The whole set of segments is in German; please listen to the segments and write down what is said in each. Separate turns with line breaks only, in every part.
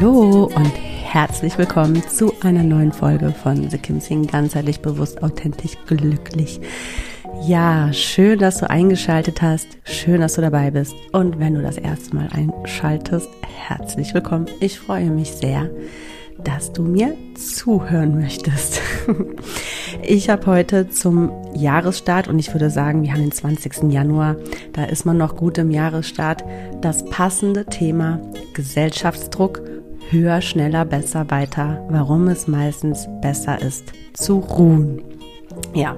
Hallo und herzlich willkommen zu einer neuen Folge von The Kim Sing ganzheitlich bewusst, authentisch, glücklich. Ja, schön, dass du eingeschaltet hast. Schön, dass du dabei bist. Und wenn du das erste Mal einschaltest, herzlich willkommen. Ich freue mich sehr, dass du mir zuhören möchtest. Ich habe heute zum Jahresstart und ich würde sagen, wir haben den 20. Januar, da ist man noch gut im Jahresstart, das passende Thema Gesellschaftsdruck höher, schneller, besser, weiter, warum es meistens besser ist, zu ruhen. Ja,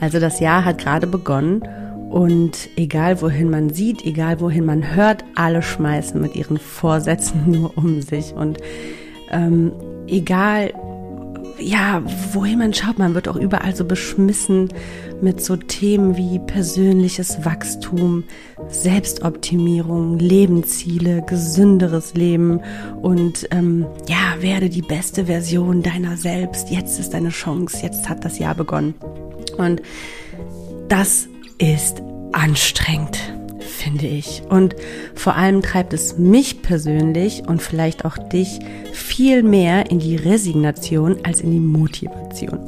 also das Jahr hat gerade begonnen und egal wohin man sieht, egal wohin man hört, alle schmeißen mit ihren Vorsätzen nur um sich und ähm, egal ja, wohin man schaut, man wird auch überall so beschmissen mit so Themen wie persönliches Wachstum, Selbstoptimierung, Lebensziele, gesünderes Leben und ähm, ja, werde die beste Version deiner selbst. Jetzt ist deine Chance, jetzt hat das Jahr begonnen. Und das ist anstrengend finde ich. Und vor allem treibt es mich persönlich und vielleicht auch dich viel mehr in die Resignation als in die Motivation.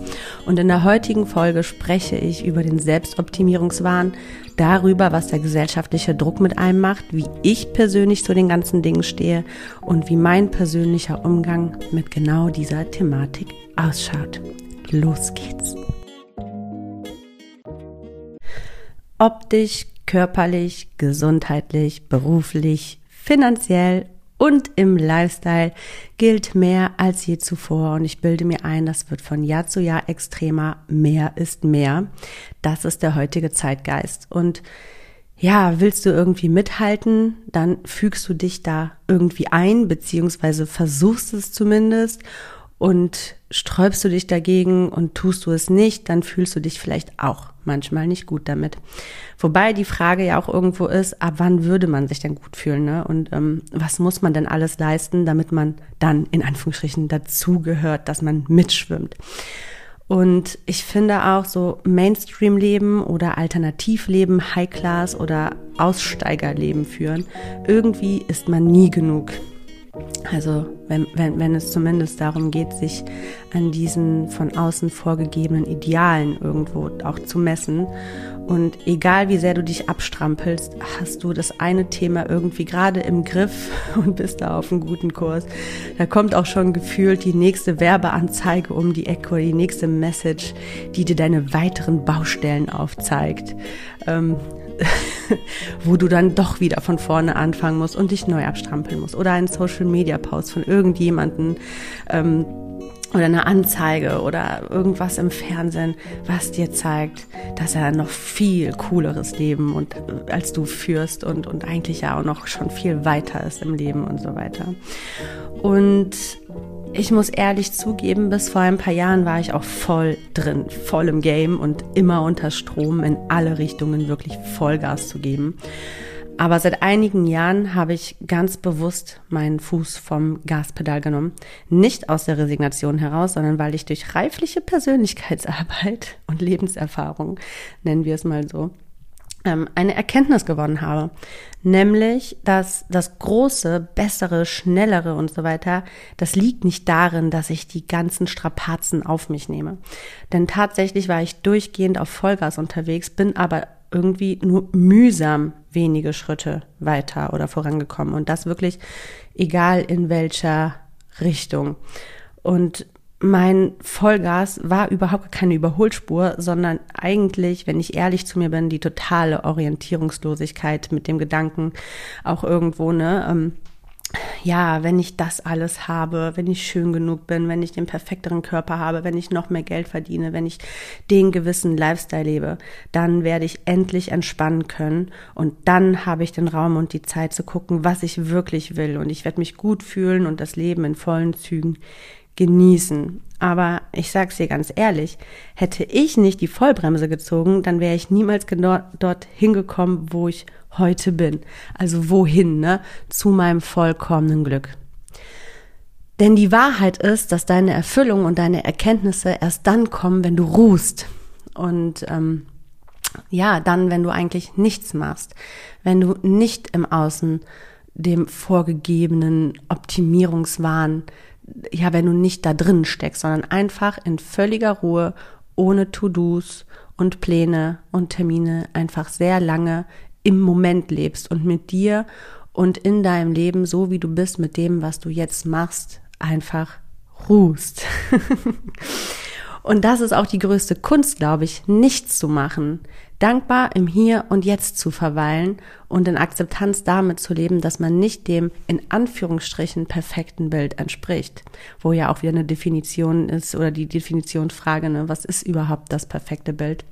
Und in der heutigen Folge spreche ich über den Selbstoptimierungswahn, darüber, was der gesellschaftliche Druck mit einem macht, wie ich persönlich zu den ganzen Dingen stehe und wie mein persönlicher Umgang mit genau dieser Thematik ausschaut. Los geht's. Optisch körperlich, gesundheitlich, beruflich, finanziell und im Lifestyle gilt mehr als je zuvor und ich bilde mir ein, das wird von Jahr zu Jahr extremer. Mehr ist mehr. Das ist der heutige Zeitgeist und ja, willst du irgendwie mithalten, dann fügst du dich da irgendwie ein, beziehungsweise versuchst es zumindest und sträubst du dich dagegen und tust du es nicht, dann fühlst du dich vielleicht auch manchmal nicht gut damit. Wobei die Frage ja auch irgendwo ist, ab wann würde man sich denn gut fühlen? Ne? Und ähm, was muss man denn alles leisten, damit man dann in Anführungsstrichen dazugehört, dass man mitschwimmt? Und ich finde auch so Mainstream-Leben oder Alternativleben, High-Class oder Aussteigerleben führen, irgendwie ist man nie genug. Also wenn, wenn, wenn es zumindest darum geht, sich an diesen von außen vorgegebenen Idealen irgendwo auch zu messen. Und egal wie sehr du dich abstrampelst, hast du das eine Thema irgendwie gerade im Griff und bist da auf einem guten Kurs. Da kommt auch schon gefühlt die nächste Werbeanzeige um die Ecke die nächste Message, die dir deine weiteren Baustellen aufzeigt. Ähm, wo du dann doch wieder von vorne anfangen musst und dich neu abstrampeln musst. Oder ein Social Media Post von irgendjemanden ähm, oder eine Anzeige oder irgendwas im Fernsehen, was dir zeigt, dass er noch viel cooleres Leben und äh, als du führst und, und eigentlich ja auch noch schon viel weiter ist im Leben und so weiter. Und ich muss ehrlich zugeben, bis vor ein paar Jahren war ich auch voll drin, voll im Game und immer unter Strom in alle Richtungen wirklich Vollgas zu geben. Aber seit einigen Jahren habe ich ganz bewusst meinen Fuß vom Gaspedal genommen. Nicht aus der Resignation heraus, sondern weil ich durch reifliche Persönlichkeitsarbeit und Lebenserfahrung, nennen wir es mal so, eine Erkenntnis gewonnen habe. Nämlich, dass das Große, Bessere, Schnellere und so weiter, das liegt nicht darin, dass ich die ganzen Strapazen auf mich nehme. Denn tatsächlich war ich durchgehend auf Vollgas unterwegs, bin aber irgendwie nur mühsam wenige Schritte weiter oder vorangekommen. Und das wirklich egal in welcher Richtung. Und mein Vollgas war überhaupt keine Überholspur, sondern eigentlich, wenn ich ehrlich zu mir bin, die totale Orientierungslosigkeit mit dem Gedanken auch irgendwo, ne, ähm, ja, wenn ich das alles habe, wenn ich schön genug bin, wenn ich den perfekteren Körper habe, wenn ich noch mehr Geld verdiene, wenn ich den gewissen Lifestyle lebe, dann werde ich endlich entspannen können. Und dann habe ich den Raum und die Zeit zu gucken, was ich wirklich will. Und ich werde mich gut fühlen und das Leben in vollen Zügen genießen. Aber ich sag's dir ganz ehrlich, hätte ich nicht die Vollbremse gezogen, dann wäre ich niemals genau dort hingekommen, wo ich heute bin. Also wohin, ne? Zu meinem vollkommenen Glück. Denn die Wahrheit ist, dass deine Erfüllung und deine Erkenntnisse erst dann kommen, wenn du ruhst. Und ähm, ja, dann, wenn du eigentlich nichts machst, wenn du nicht im Außen dem vorgegebenen Optimierungswahn ja, wenn du nicht da drin steckst, sondern einfach in völliger Ruhe, ohne To-Dos und Pläne und Termine, einfach sehr lange im Moment lebst und mit dir und in deinem Leben, so wie du bist, mit dem, was du jetzt machst, einfach ruhst. und das ist auch die größte Kunst, glaube ich, nichts zu machen, dankbar im Hier und Jetzt zu verweilen und in Akzeptanz damit zu leben, dass man nicht dem in Anführungsstrichen perfekten Bild entspricht, wo ja auch wieder eine Definition ist oder die Definitionsfrage, ne, was ist überhaupt das perfekte Bild?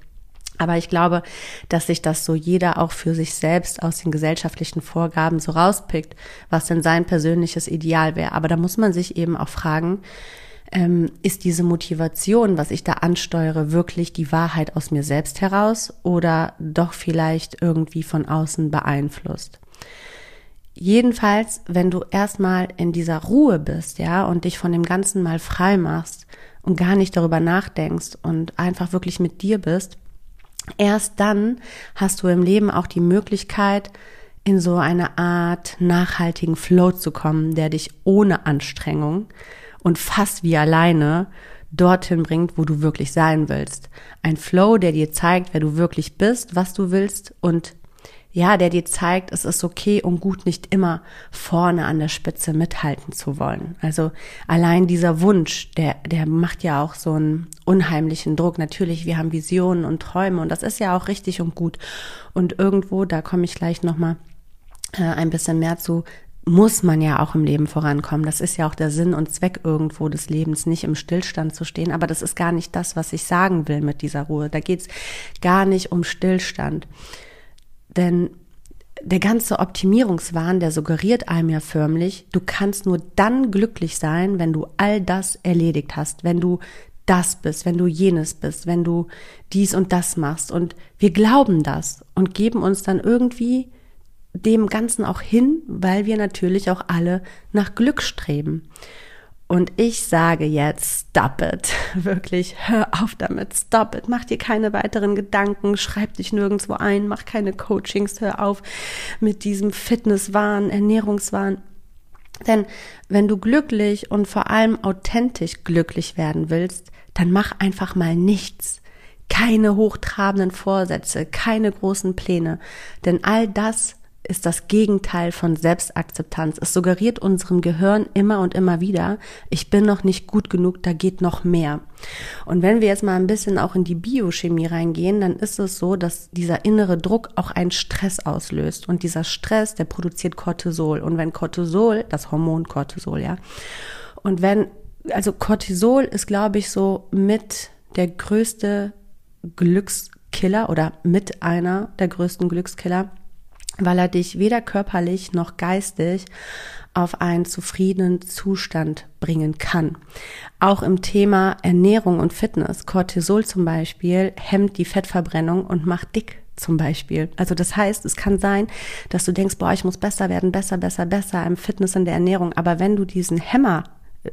Aber ich glaube, dass sich das so jeder auch für sich selbst aus den gesellschaftlichen Vorgaben so rauspickt, was denn sein persönliches Ideal wäre. Aber da muss man sich eben auch fragen, ähm, ist diese Motivation, was ich da ansteuere, wirklich die Wahrheit aus mir selbst heraus oder doch vielleicht irgendwie von außen beeinflusst? Jedenfalls, wenn du erstmal in dieser Ruhe bist, ja, und dich von dem Ganzen mal frei machst und gar nicht darüber nachdenkst und einfach wirklich mit dir bist, erst dann hast du im Leben auch die Möglichkeit, in so eine Art nachhaltigen Flow zu kommen, der dich ohne Anstrengung und fast wie alleine dorthin bringt, wo du wirklich sein willst. Ein Flow, der dir zeigt, wer du wirklich bist, was du willst und ja, der dir zeigt, es ist okay und gut, nicht immer vorne an der Spitze mithalten zu wollen. Also allein dieser Wunsch, der, der macht ja auch so einen unheimlichen Druck. Natürlich, wir haben Visionen und Träume und das ist ja auch richtig und gut. Und irgendwo, da komme ich gleich nochmal äh, ein bisschen mehr zu, muss man ja auch im Leben vorankommen. Das ist ja auch der Sinn und Zweck irgendwo des Lebens, nicht im Stillstand zu stehen. Aber das ist gar nicht das, was ich sagen will mit dieser Ruhe. Da geht's gar nicht um Stillstand. Denn der ganze Optimierungswahn, der suggeriert einem ja förmlich, du kannst nur dann glücklich sein, wenn du all das erledigt hast, wenn du das bist, wenn du jenes bist, wenn du dies und das machst. Und wir glauben das und geben uns dann irgendwie dem Ganzen auch hin, weil wir natürlich auch alle nach Glück streben. Und ich sage jetzt, stop it. Wirklich, hör auf damit, stop it. Mach dir keine weiteren Gedanken, schreib dich nirgendwo ein, mach keine Coachings, hör auf mit diesem Fitnesswahn, Ernährungswahn. Denn wenn du glücklich und vor allem authentisch glücklich werden willst, dann mach einfach mal nichts. Keine hochtrabenden Vorsätze, keine großen Pläne. Denn all das ist das Gegenteil von Selbstakzeptanz. Es suggeriert unserem Gehirn immer und immer wieder, ich bin noch nicht gut genug, da geht noch mehr. Und wenn wir jetzt mal ein bisschen auch in die Biochemie reingehen, dann ist es so, dass dieser innere Druck auch einen Stress auslöst. Und dieser Stress, der produziert Cortisol. Und wenn Cortisol, das Hormon Cortisol, ja, und wenn, also Cortisol ist, glaube ich, so mit der größte Glückskiller oder mit einer der größten Glückskiller, weil er dich weder körperlich noch geistig auf einen zufriedenen Zustand bringen kann. Auch im Thema Ernährung und Fitness, Cortisol zum Beispiel, hemmt die Fettverbrennung und macht dick zum Beispiel. Also das heißt, es kann sein, dass du denkst, boah, ich muss besser werden, besser, besser, besser im Fitness, in der Ernährung. Aber wenn du diesen Hämmer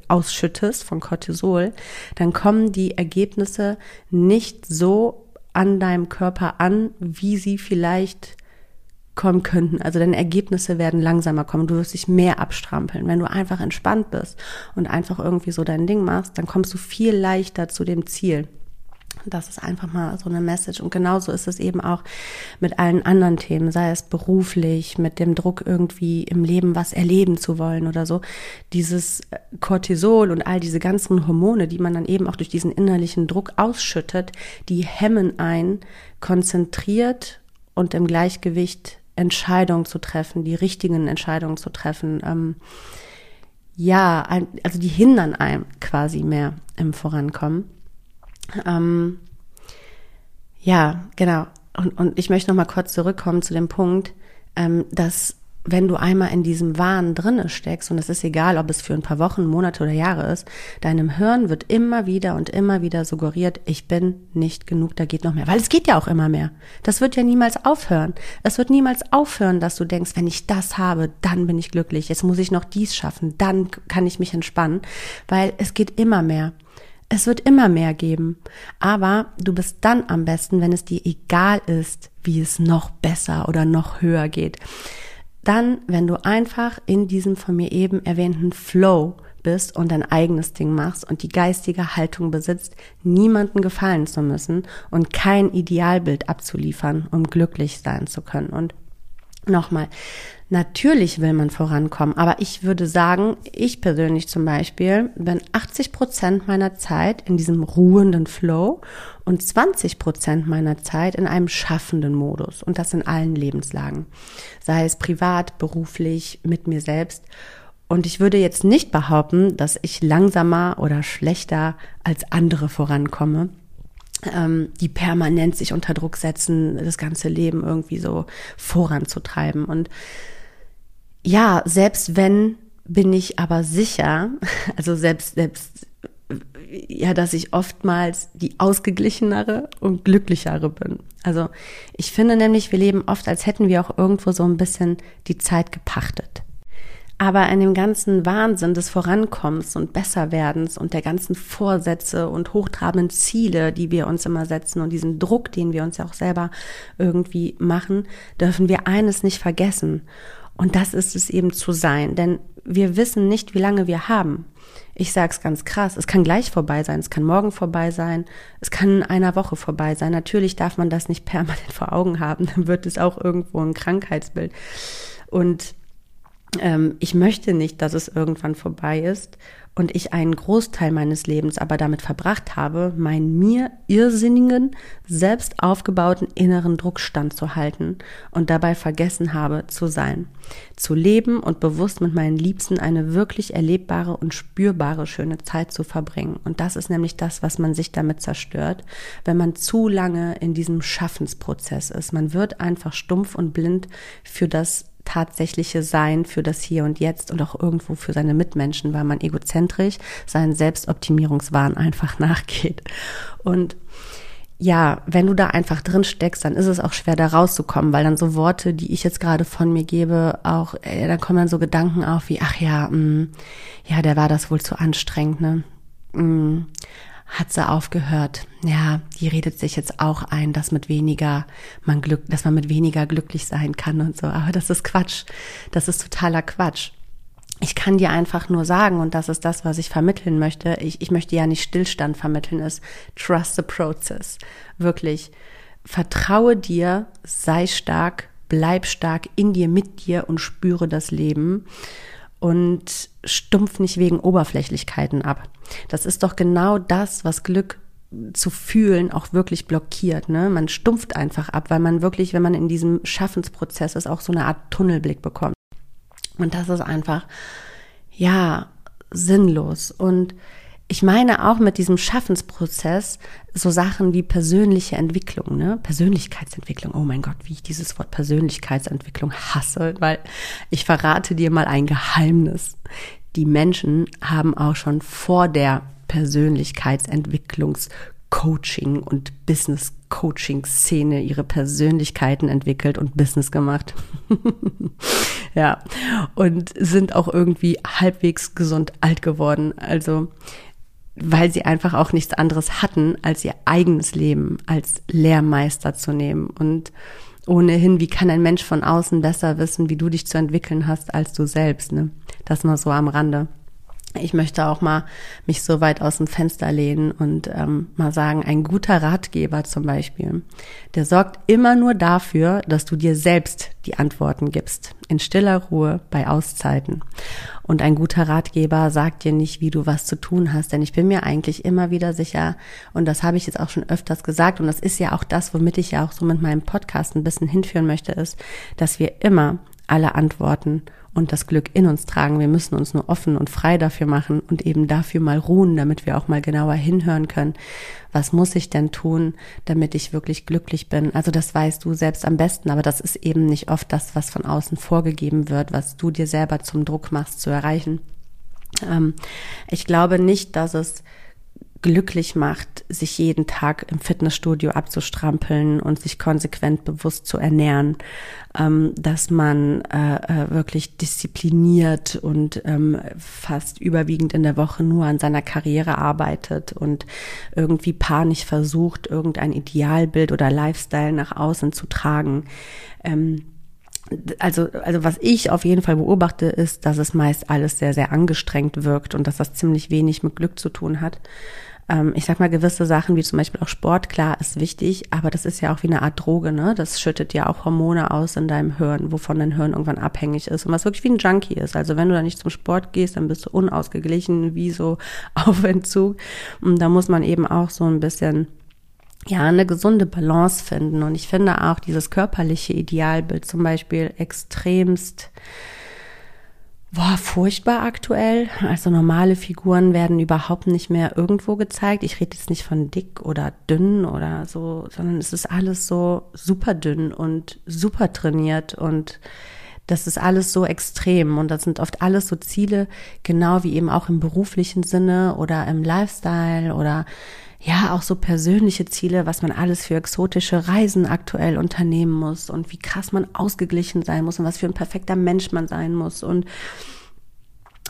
ausschüttest von Cortisol, dann kommen die Ergebnisse nicht so an deinem Körper an, wie sie vielleicht kommen könnten. Also deine Ergebnisse werden langsamer kommen. Du wirst dich mehr abstrampeln. Wenn du einfach entspannt bist und einfach irgendwie so dein Ding machst, dann kommst du viel leichter zu dem Ziel. Das ist einfach mal so eine Message. Und genauso ist es eben auch mit allen anderen Themen, sei es beruflich, mit dem Druck irgendwie im Leben was erleben zu wollen oder so. Dieses Cortisol und all diese ganzen Hormone, die man dann eben auch durch diesen innerlichen Druck ausschüttet, die hemmen ein, konzentriert und im Gleichgewicht Entscheidungen zu treffen, die richtigen Entscheidungen zu treffen. Ähm, ja, also die hindern einem quasi mehr im Vorankommen. Ähm, ja, genau. Und, und ich möchte noch mal kurz zurückkommen zu dem Punkt, ähm, dass wenn du einmal in diesem Wahn drinne steckst, und es ist egal, ob es für ein paar Wochen, Monate oder Jahre ist, deinem Hirn wird immer wieder und immer wieder suggeriert, ich bin nicht genug, da geht noch mehr. Weil es geht ja auch immer mehr. Das wird ja niemals aufhören. Es wird niemals aufhören, dass du denkst, wenn ich das habe, dann bin ich glücklich. Jetzt muss ich noch dies schaffen, dann kann ich mich entspannen. Weil es geht immer mehr. Es wird immer mehr geben. Aber du bist dann am besten, wenn es dir egal ist, wie es noch besser oder noch höher geht. Dann, wenn du einfach in diesem von mir eben erwähnten Flow bist und dein eigenes Ding machst und die geistige Haltung besitzt, niemanden gefallen zu müssen und kein Idealbild abzuliefern, um glücklich sein zu können. Und nochmal, Natürlich will man vorankommen, aber ich würde sagen, ich persönlich zum Beispiel bin 80 Prozent meiner Zeit in diesem ruhenden Flow und 20 Prozent meiner Zeit in einem schaffenden Modus und das in allen Lebenslagen, sei es privat, beruflich, mit mir selbst. Und ich würde jetzt nicht behaupten, dass ich langsamer oder schlechter als andere vorankomme ähm, die permanent sich unter Druck setzen, das ganze Leben irgendwie so voranzutreiben. Und ja, selbst wenn, bin ich aber sicher, also selbst, selbst, ja, dass ich oftmals die ausgeglichenere und glücklichere bin. Also ich finde nämlich, wir leben oft, als hätten wir auch irgendwo so ein bisschen die Zeit gepachtet. Aber in dem ganzen Wahnsinn des Vorankommens und Besserwerdens und der ganzen Vorsätze und hochtrabenden Ziele, die wir uns immer setzen und diesen Druck, den wir uns ja auch selber irgendwie machen, dürfen wir eines nicht vergessen. Und das ist es eben zu sein, denn wir wissen nicht, wie lange wir haben. Ich sage es ganz krass, es kann gleich vorbei sein, es kann morgen vorbei sein, es kann in einer Woche vorbei sein. Natürlich darf man das nicht permanent vor Augen haben, dann wird es auch irgendwo ein Krankheitsbild. Und ähm, ich möchte nicht, dass es irgendwann vorbei ist und ich einen Großteil meines Lebens aber damit verbracht habe, meinen mir irrsinnigen, selbst aufgebauten inneren Druck standzuhalten und dabei vergessen habe zu sein, zu leben und bewusst mit meinen Liebsten eine wirklich erlebbare und spürbare schöne Zeit zu verbringen. Und das ist nämlich das, was man sich damit zerstört, wenn man zu lange in diesem Schaffensprozess ist. Man wird einfach stumpf und blind für das tatsächliche Sein für das Hier und Jetzt und auch irgendwo für seine Mitmenschen, weil man egozentrisch seinen Selbstoptimierungswahn einfach nachgeht. Und ja, wenn du da einfach drin steckst, dann ist es auch schwer, da rauszukommen, weil dann so Worte, die ich jetzt gerade von mir gebe, auch, äh, dann kommen dann so Gedanken auf wie, ach ja, mh, mm, ja, der war das wohl zu anstrengend, ne? Mh, mm, hat sie aufgehört. Ja, die redet sich jetzt auch ein, dass mit weniger man Glück, dass man mit weniger glücklich sein kann und so. Aber das ist Quatsch. Das ist totaler Quatsch. Ich kann dir einfach nur sagen, und das ist das, was ich vermitteln möchte. Ich, ich möchte ja nicht Stillstand vermitteln, ist trust the process. Wirklich. Vertraue dir, sei stark, bleib stark in dir, mit dir und spüre das Leben und stumpf nicht wegen Oberflächlichkeiten ab. Das ist doch genau das, was Glück zu fühlen auch wirklich blockiert. Ne? Man stumpft einfach ab, weil man wirklich, wenn man in diesem Schaffensprozess ist, auch so eine Art Tunnelblick bekommt. Und das ist einfach, ja, sinnlos. Und ich meine auch mit diesem Schaffensprozess so Sachen wie persönliche Entwicklung, ne? Persönlichkeitsentwicklung. Oh mein Gott, wie ich dieses Wort Persönlichkeitsentwicklung hasse, weil ich verrate dir mal ein Geheimnis. Die Menschen haben auch schon vor der Persönlichkeitsentwicklungs Coaching und Business Coaching Szene ihre Persönlichkeiten entwickelt und Business gemacht. ja, und sind auch irgendwie halbwegs gesund alt geworden. Also weil sie einfach auch nichts anderes hatten, als ihr eigenes Leben als Lehrmeister zu nehmen. Und ohnehin, wie kann ein Mensch von außen besser wissen, wie du dich zu entwickeln hast, als du selbst? Ne? Das mal so am Rande ich möchte auch mal mich so weit aus dem Fenster lehnen und ähm, mal sagen, ein guter Ratgeber zum Beispiel, der sorgt immer nur dafür, dass du dir selbst die Antworten gibst, in stiller Ruhe bei Auszeiten. Und ein guter Ratgeber sagt dir nicht, wie du was zu tun hast, denn ich bin mir eigentlich immer wieder sicher, und das habe ich jetzt auch schon öfters gesagt, und das ist ja auch das, womit ich ja auch so mit meinem Podcast ein bisschen hinführen möchte, ist, dass wir immer alle Antworten und das Glück in uns tragen. Wir müssen uns nur offen und frei dafür machen und eben dafür mal ruhen, damit wir auch mal genauer hinhören können. Was muss ich denn tun, damit ich wirklich glücklich bin? Also das weißt du selbst am besten, aber das ist eben nicht oft das, was von außen vorgegeben wird, was du dir selber zum Druck machst zu erreichen. Ähm, ich glaube nicht, dass es glücklich macht, sich jeden Tag im Fitnessstudio abzustrampeln und sich konsequent bewusst zu ernähren, ähm, dass man äh, äh, wirklich diszipliniert und ähm, fast überwiegend in der Woche nur an seiner Karriere arbeitet und irgendwie panisch versucht, irgendein Idealbild oder Lifestyle nach außen zu tragen. Ähm, also, also was ich auf jeden Fall beobachte, ist, dass es meist alles sehr, sehr angestrengt wirkt und dass das ziemlich wenig mit Glück zu tun hat ähm, ich sag mal, gewisse Sachen wie zum Beispiel auch Sport, klar, ist wichtig, aber das ist ja auch wie eine Art Droge, ne? Das schüttet ja auch Hormone aus in deinem Hirn, wovon dein Hirn irgendwann abhängig ist und was wirklich wie ein Junkie ist. Also wenn du da nicht zum Sport gehst, dann bist du unausgeglichen, wie so auf Entzug. Und da muss man eben auch so ein bisschen ja, eine gesunde Balance finden. Und ich finde auch dieses körperliche Idealbild zum Beispiel extremst Boah, furchtbar aktuell. Also normale Figuren werden überhaupt nicht mehr irgendwo gezeigt. Ich rede jetzt nicht von dick oder dünn oder so, sondern es ist alles so super dünn und super trainiert und das ist alles so extrem und das sind oft alles so Ziele, genau wie eben auch im beruflichen Sinne oder im Lifestyle oder ja, auch so persönliche Ziele, was man alles für exotische Reisen aktuell unternehmen muss und wie krass man ausgeglichen sein muss und was für ein perfekter Mensch man sein muss und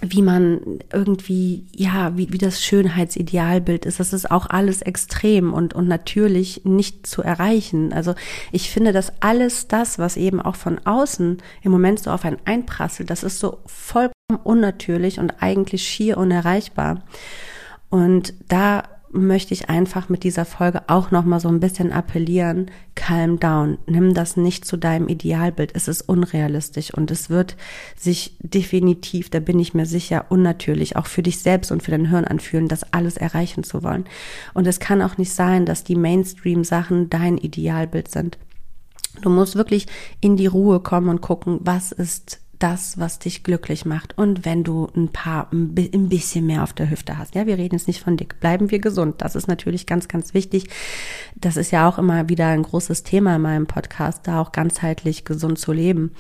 wie man irgendwie, ja, wie, wie das Schönheitsidealbild ist. Das ist auch alles extrem und, und natürlich nicht zu erreichen. Also ich finde, dass alles das, was eben auch von außen im Moment so auf einen einprasselt, das ist so vollkommen unnatürlich und eigentlich schier unerreichbar. Und da möchte ich einfach mit dieser Folge auch noch mal so ein bisschen appellieren, calm down, nimm das nicht zu deinem Idealbild, es ist unrealistisch und es wird sich definitiv, da bin ich mir sicher, unnatürlich auch für dich selbst und für dein Hirn anfühlen, das alles erreichen zu wollen. Und es kann auch nicht sein, dass die Mainstream Sachen dein Idealbild sind. Du musst wirklich in die Ruhe kommen und gucken, was ist das, was dich glücklich macht. Und wenn du ein paar, ein bisschen mehr auf der Hüfte hast. Ja, wir reden jetzt nicht von dick. Bleiben wir gesund. Das ist natürlich ganz, ganz wichtig. Das ist ja auch immer wieder ein großes Thema in meinem Podcast, da auch ganzheitlich gesund zu leben.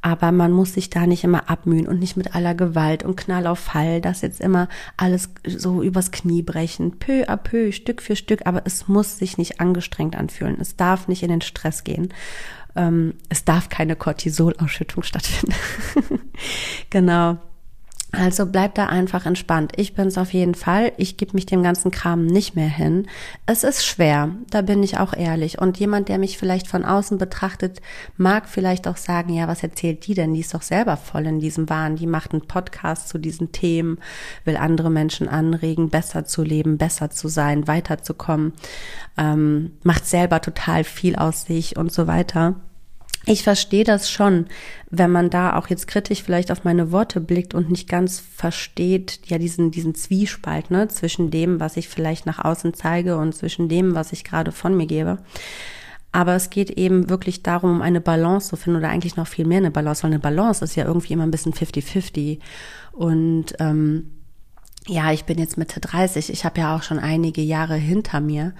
Aber man muss sich da nicht immer abmühen und nicht mit aller Gewalt und Knall auf Fall, das jetzt immer alles so übers Knie brechen, peu à peu, Stück für Stück, aber es muss sich nicht angestrengt anfühlen. Es darf nicht in den Stress gehen ähm, es darf keine Cortisolausschüttung stattfinden. genau. Also bleib da einfach entspannt. Ich bin's auf jeden Fall. Ich gebe mich dem ganzen Kram nicht mehr hin. Es ist schwer, da bin ich auch ehrlich. Und jemand, der mich vielleicht von außen betrachtet, mag vielleicht auch sagen, ja, was erzählt die denn? Die ist doch selber voll in diesem Wahn. Die macht einen Podcast zu diesen Themen, will andere Menschen anregen, besser zu leben, besser zu sein, weiterzukommen, ähm, macht selber total viel aus sich und so weiter. Ich verstehe das schon, wenn man da auch jetzt kritisch vielleicht auf meine Worte blickt und nicht ganz versteht, ja, diesen, diesen Zwiespalt, ne, zwischen dem, was ich vielleicht nach außen zeige und zwischen dem, was ich gerade von mir gebe. Aber es geht eben wirklich darum, um eine Balance zu finden oder eigentlich noch viel mehr eine Balance, weil eine Balance ist ja irgendwie immer ein bisschen 50-50. Und ähm, ja, ich bin jetzt Mitte 30, ich habe ja auch schon einige Jahre hinter mir.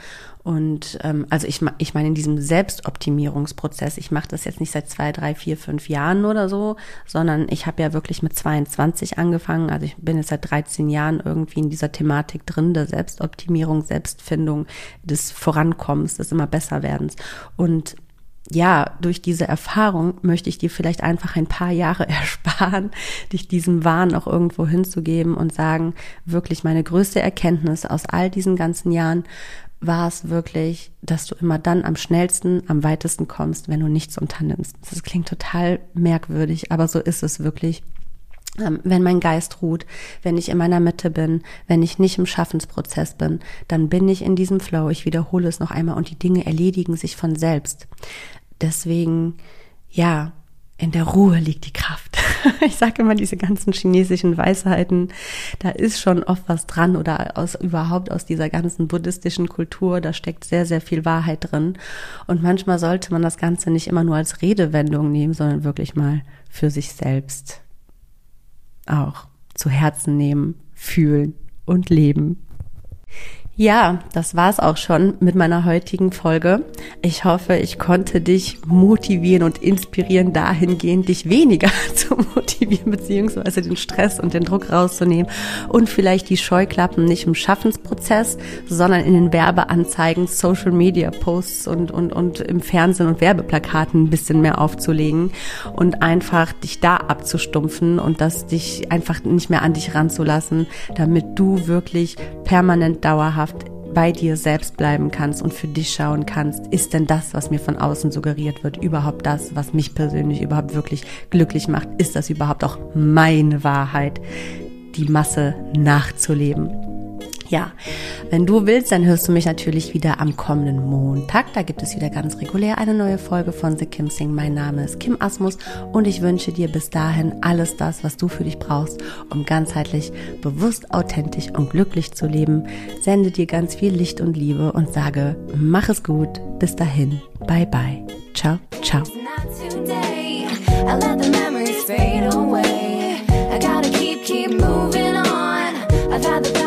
Und ähm, also ich, ich meine in diesem Selbstoptimierungsprozess, ich mache das jetzt nicht seit zwei, drei, vier, fünf Jahren oder so, sondern ich habe ja wirklich mit 22 angefangen. Also ich bin jetzt seit 13 Jahren irgendwie in dieser Thematik drin, der Selbstoptimierung, Selbstfindung, des Vorankommens, des immer Besserwerdens. Und ja, durch diese Erfahrung möchte ich dir vielleicht einfach ein paar Jahre ersparen, dich diesem Wahn auch irgendwo hinzugeben und sagen, wirklich meine größte Erkenntnis aus all diesen ganzen Jahren war es wirklich, dass du immer dann am schnellsten, am weitesten kommst, wenn du nichts unternimmst. Das klingt total merkwürdig, aber so ist es wirklich. Ähm, wenn mein Geist ruht, wenn ich in meiner Mitte bin, wenn ich nicht im Schaffensprozess bin, dann bin ich in diesem Flow. Ich wiederhole es noch einmal und die Dinge erledigen sich von selbst. Deswegen, ja, in der Ruhe liegt die Kraft. Ich sage immer diese ganzen chinesischen Weisheiten, da ist schon oft was dran oder aus überhaupt aus dieser ganzen buddhistischen Kultur, da steckt sehr sehr viel Wahrheit drin und manchmal sollte man das ganze nicht immer nur als Redewendung nehmen, sondern wirklich mal für sich selbst auch zu Herzen nehmen, fühlen und leben. Ja, das war's auch schon mit meiner heutigen Folge. Ich hoffe, ich konnte dich motivieren und inspirieren dahingehend, dich weniger zu motivieren, beziehungsweise den Stress und den Druck rauszunehmen und vielleicht die Scheuklappen nicht im Schaffensprozess, sondern in den Werbeanzeigen, Social Media Posts und, und, und im Fernsehen und Werbeplakaten ein bisschen mehr aufzulegen und einfach dich da abzustumpfen und das dich einfach nicht mehr an dich ranzulassen, damit du wirklich permanent dauerhaft dauerhaft bei dir selbst bleiben kannst und für dich schauen kannst, ist denn das, was mir von außen suggeriert wird, überhaupt das, was mich persönlich überhaupt wirklich glücklich macht? Ist das überhaupt auch meine Wahrheit, die Masse nachzuleben? Ja, wenn du willst, dann hörst du mich natürlich wieder am kommenden Montag. Da gibt es wieder ganz regulär eine neue Folge von The Kim Sing. Mein Name ist Kim Asmus und ich wünsche dir bis dahin alles das, was du für dich brauchst, um ganzheitlich, bewusst, authentisch und glücklich zu leben. Sende dir ganz viel Licht und Liebe und sage, mach es gut. Bis dahin. Bye bye. Ciao, ciao. I've had the